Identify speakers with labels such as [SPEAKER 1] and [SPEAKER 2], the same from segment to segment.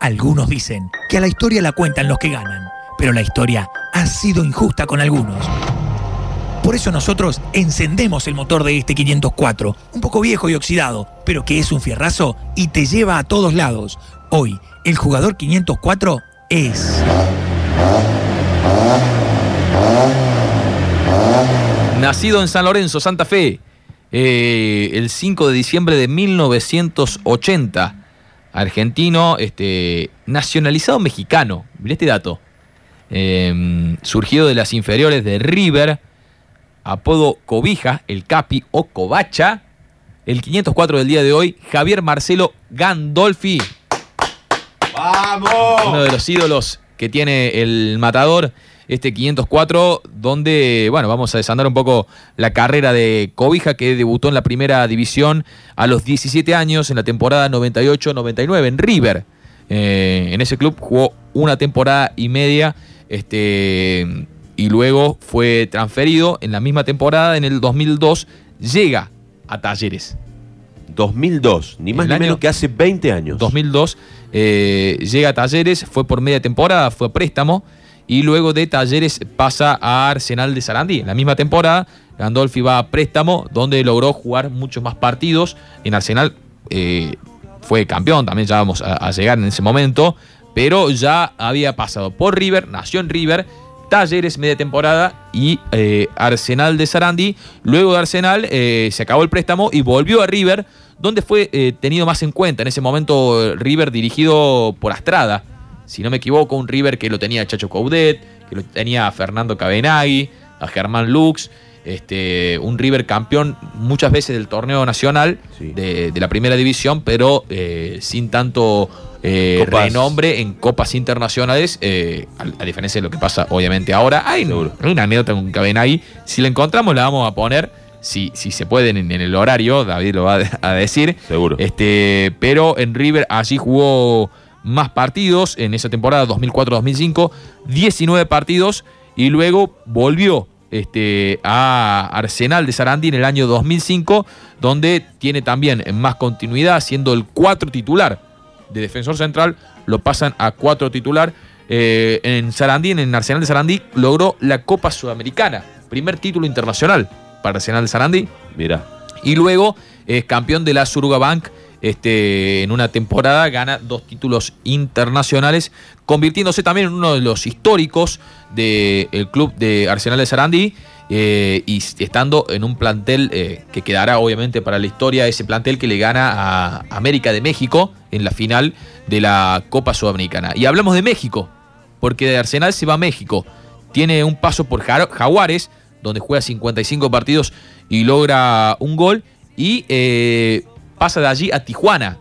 [SPEAKER 1] Algunos dicen que a la historia la cuentan los que ganan, pero la historia ha sido injusta con algunos. Por eso nosotros encendemos el motor de este 504, un poco viejo y oxidado, pero que es un fierrazo y te lleva a todos lados. Hoy, el jugador 504 es...
[SPEAKER 2] Nacido en San Lorenzo, Santa Fe, eh, el 5 de diciembre de 1980. Argentino, este, nacionalizado mexicano. Mirá este dato. Em, surgido de las inferiores de River, apodo Cobija, el Capi o Covacha. El 504 del día de hoy, Javier Marcelo Gandolfi.
[SPEAKER 3] ¡Vamos!
[SPEAKER 2] Uno de los ídolos que tiene el matador este 504, donde, bueno, vamos a desandar un poco la carrera de Cobija, que debutó en la primera división a los 17 años, en la temporada 98-99, en River. Eh, en ese club jugó una temporada y media, este, y luego fue transferido en la misma temporada, en el 2002, llega a Talleres.
[SPEAKER 3] 2002, ni más ni menos que hace 20 años.
[SPEAKER 2] 2002 eh, llega a Talleres, fue por media temporada, fue a préstamo y luego de Talleres pasa a Arsenal de Sarandí. En la misma temporada, Gandolfi va a préstamo, donde logró jugar muchos más partidos. En Arsenal eh, fue campeón, también ya vamos a, llegar en ese momento, pero ya había pasado por River, nació en River. Talleres media temporada y eh, Arsenal de Sarandí. Luego de Arsenal eh, se acabó el préstamo y volvió a River, donde fue tenido más en cuenta. En ese momento River dirigido por Astrada, si no me equivoco, un River que lo tenía Chacho Coudet, que lo tenía Fernando Cabenagui, a Germán Lux, este, un River campeón muchas veces del torneo nacional
[SPEAKER 3] Sí.
[SPEAKER 2] de, de la primera división, pero eh, sin tanto eh, renombre en copas internacionales, eh, a, a diferencia de lo que pasa obviamente ahora. Hay, una anécdota con Cabenagui, si la encontramos la vamos a poner, si, si se puede en, en el horario, David lo va a decir.
[SPEAKER 3] Seguro.
[SPEAKER 2] Este, pero en River allí jugó más partidos en esa temporada 2004-2005, 19 partidos y luego volvió este, a Arsenal de Sarandí en el año 2005, donde tiene también más continuidad, siendo el 4 titular de defensor central, lo pasan a 4 titular. Eh, en Sarandí, en el Arsenal de Sarandí, logró la Copa Sudamericana, primer título internacional para Arsenal de Sarandí.
[SPEAKER 3] Mira,
[SPEAKER 2] Y luego es campeón de la Suruga Bank. Este, en una temporada gana dos títulos internacionales, convirtiéndose también en uno de los históricos del club de Arsenal de Sarandí eh, y estando en un plantel eh, que quedará obviamente para la historia, ese plantel que le gana a América de México en la final de la Copa Sudamericana. Y hablamos de México, porque de Arsenal se va a México. Tiene un paso por Jaguares, donde juega 55 partidos y logra un gol. Y eh, pasa de allí a Tijuana.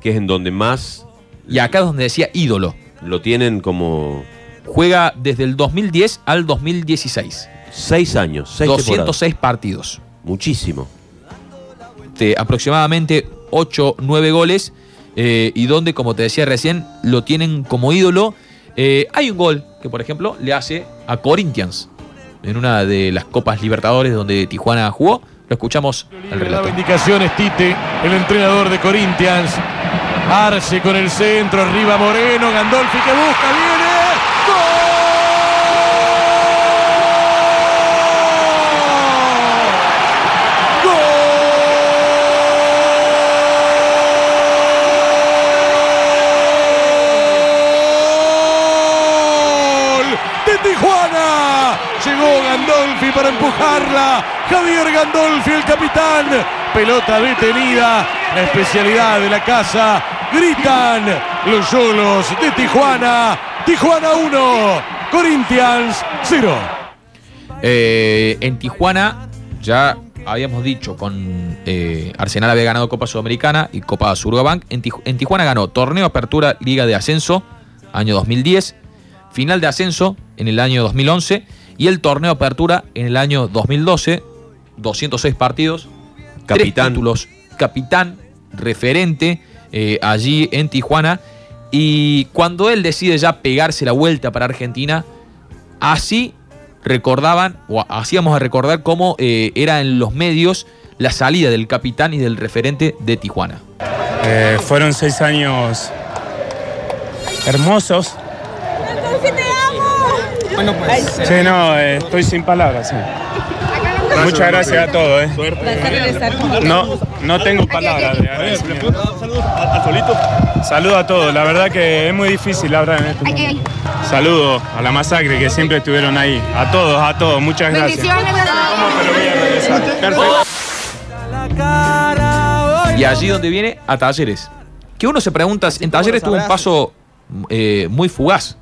[SPEAKER 3] que es en donde más
[SPEAKER 2] Y acá es donde decía ídolo.
[SPEAKER 3] lo tienen como
[SPEAKER 2] Juega desde el 2010 al 2016.
[SPEAKER 3] 6 años, 6 temporadas.
[SPEAKER 2] 206 partidos.
[SPEAKER 3] Muchísimo.
[SPEAKER 2] de aproximadamente 8, 9 goles. eh, y donde, como te decía recién, lo tienen como ídolo. Eh, hay un gol que, por ejemplo, le hace a Corinthians en una de las Copas Libertadores donde Tijuana jugó. Lo escuchamos
[SPEAKER 4] daba
[SPEAKER 2] relato.
[SPEAKER 4] indicaciones Tite, el entrenador de Corinthians. Arce con el centro, arriba Moreno, Gandolfi que busca, viene. ¡Gol! ¡Gol! ¡De Tijuana! Llegó Gandolfi para empujarla. Javier Gandolfi, el capitán. Pelota detenida. La especialidad de la casa. Gritan los Yolos de Tijuana. Tijuana 1. Corinthians 0.
[SPEAKER 2] Eh, en Tijuana, ya habíamos dicho, con eh, Arsenal había ganado Copa Sudamericana y Copa Surgabank. En, en Tijuana ganó Torneo Apertura Liga de Ascenso, año 2010, final de ascenso en el año 2011 y el Torneo Apertura en el año 2012, 206 partidos, tres
[SPEAKER 3] Capitán.
[SPEAKER 2] títulos, capitán, referente eh, allí en Tijuana. Y cuando él decide ya pegarse la vuelta para Argentina, así recordaban, o hacíamos a recordar cómo eh, era en los medios la salida del capitán y del referente de Tijuana.
[SPEAKER 5] Eh, fueron seis años hermosos. Sí, no, eh, estoy sin palabras. sí. Muchas gracias a todos. eh. No, no tengo palabras de agradecimiento. Saludos a todos. La verdad que es muy difícil hablar en este momento. Saludos a la masacre que siempre estuvieron ahí. A todos, a todos. Muchas gracias. ¿Cómo te lo voy a.
[SPEAKER 2] Y allí donde viene a Talleres. Que uno se pregunta, en Talleres tuvo un paso eh, muy fugaz,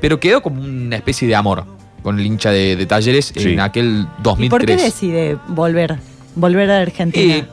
[SPEAKER 2] pero quedó como una especie de amor con el hincha de, de Talleres
[SPEAKER 3] Sí.
[SPEAKER 2] en aquel
[SPEAKER 6] ¿Y
[SPEAKER 2] 2003.
[SPEAKER 6] por qué decide volver, volver a Argentina?
[SPEAKER 2] Eh,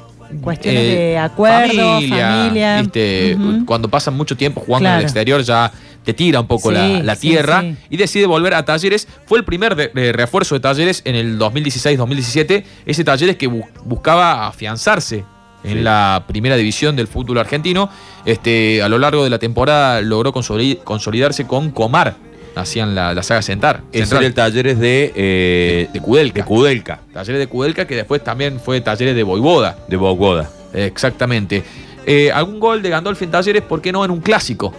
[SPEAKER 6] Cuestiones
[SPEAKER 2] eh,
[SPEAKER 6] de acuerdo, familia.
[SPEAKER 2] viste. Cuando pasan mucho tiempo jugando en el exterior ya te tira un poco la,
[SPEAKER 6] Sí,
[SPEAKER 2] la
[SPEAKER 6] sí,
[SPEAKER 2] tierra
[SPEAKER 6] sí.
[SPEAKER 2] y decide volver a Talleres. Fue el primer de- de refuerzo de Talleres en el 2016-2017. Ese Talleres que bu- buscaba afianzarse en
[SPEAKER 3] Sí.
[SPEAKER 2] la primera división del fútbol argentino. Este, a lo largo de la temporada logró consoli- consolidarse con Comar. Hacían la, la saga Centar.
[SPEAKER 3] Ese
[SPEAKER 2] Central.
[SPEAKER 3] era el Talleres de, eh,
[SPEAKER 2] De Kudelka.
[SPEAKER 3] De Kudelka,
[SPEAKER 2] Talleres de Kudelka, que después también fue Talleres de Boivoda.
[SPEAKER 3] de Bogoda.
[SPEAKER 2] Exactamente. Eh, ¿Algún gol de Gandolfi en Talleres? ¿Por qué no en un clásico?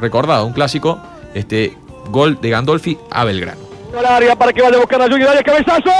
[SPEAKER 2] Recordado, un clásico. Este gol de Gandolfi a Belgrano.
[SPEAKER 7] área para que vaya a buscar a Junior cabezazo.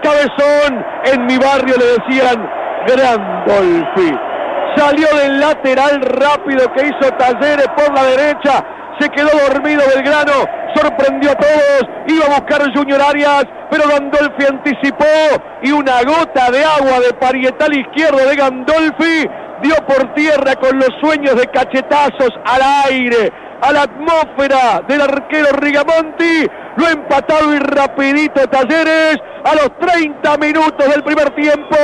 [SPEAKER 7] Cabezón, en mi barrio le decían Grandolfi. Salió del lateral rápido que hizo Talleres por la derecha, se quedó dormido Belgrano, sorprendió a todos, iba a buscar Junior Arias, pero Gandolfi anticipó y una gota de agua de parietal izquierdo de Gandolfi dio por tierra con los sueños de cachetazos al aire, a la atmósfera del arquero Rigamonti, lo ha empatado y rapidito Talleres a los 30 minutos del primer tiempo.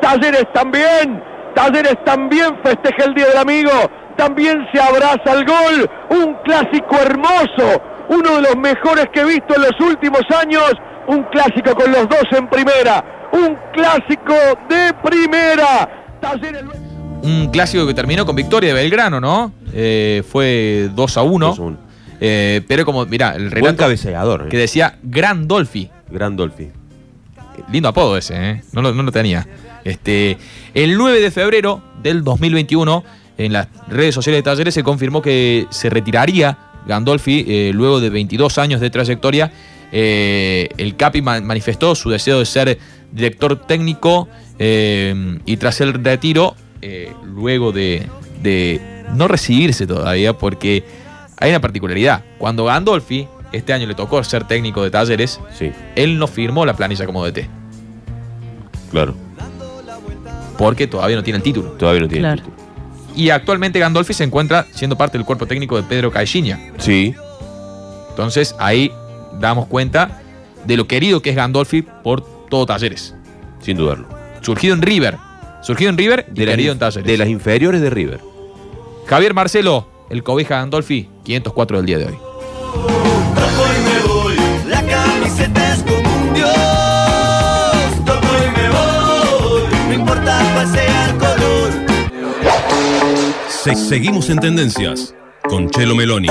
[SPEAKER 7] Talleres también, Talleres también festeja el Día del Amigo, también se abraza al gol, un clásico hermoso, uno de los mejores que he visto en los últimos años, un clásico con los dos en primera, un clásico de primera. Talleres...
[SPEAKER 2] Un clásico que terminó con victoria de Belgrano, ¿no? Eh, fue 2 a 1.
[SPEAKER 3] 2 a 1.
[SPEAKER 2] Eh, pero como, mirá, el
[SPEAKER 3] Buen
[SPEAKER 2] relato
[SPEAKER 3] cabeceador.
[SPEAKER 2] que
[SPEAKER 3] eh.
[SPEAKER 2] decía Grandolfi.
[SPEAKER 3] Grandolfi.
[SPEAKER 2] Lindo apodo ese, ¿eh? No lo, no lo tenía. Este, el 9 de febrero del 2021, en las redes sociales de Talleres se confirmó que se retiraría Gandolfi eh, luego de 22 años de trayectoria. Eh, el Capi ma- manifestó su deseo de ser director técnico eh, y tras el retiro, luego de, de no recibirse todavía, porque hay una particularidad. Cuando Gandolfi, este año le tocó ser técnico de Talleres,
[SPEAKER 3] Sí,
[SPEAKER 2] él no firmó la planilla como DT,
[SPEAKER 3] claro.
[SPEAKER 2] porque todavía no tiene el título.
[SPEAKER 3] Todavía no tiene
[SPEAKER 6] Claro.
[SPEAKER 3] título.
[SPEAKER 2] Y actualmente Gandolfi se encuentra siendo parte del cuerpo técnico de Pedro Caixinha.
[SPEAKER 3] Sí,
[SPEAKER 2] Entonces ahí damos cuenta de lo querido que es Gandolfi por todo Talleres.
[SPEAKER 3] sin dudarlo.
[SPEAKER 2] Surgido en River. Surgido en River y
[SPEAKER 3] De las,
[SPEAKER 2] querido en Talleres.
[SPEAKER 3] de las inferiores de River.
[SPEAKER 2] Javier Marcelo, el cobija Gandolfi, 504 del día de hoy.
[SPEAKER 8] Se- seguimos en tendencias con Chelo Meloni.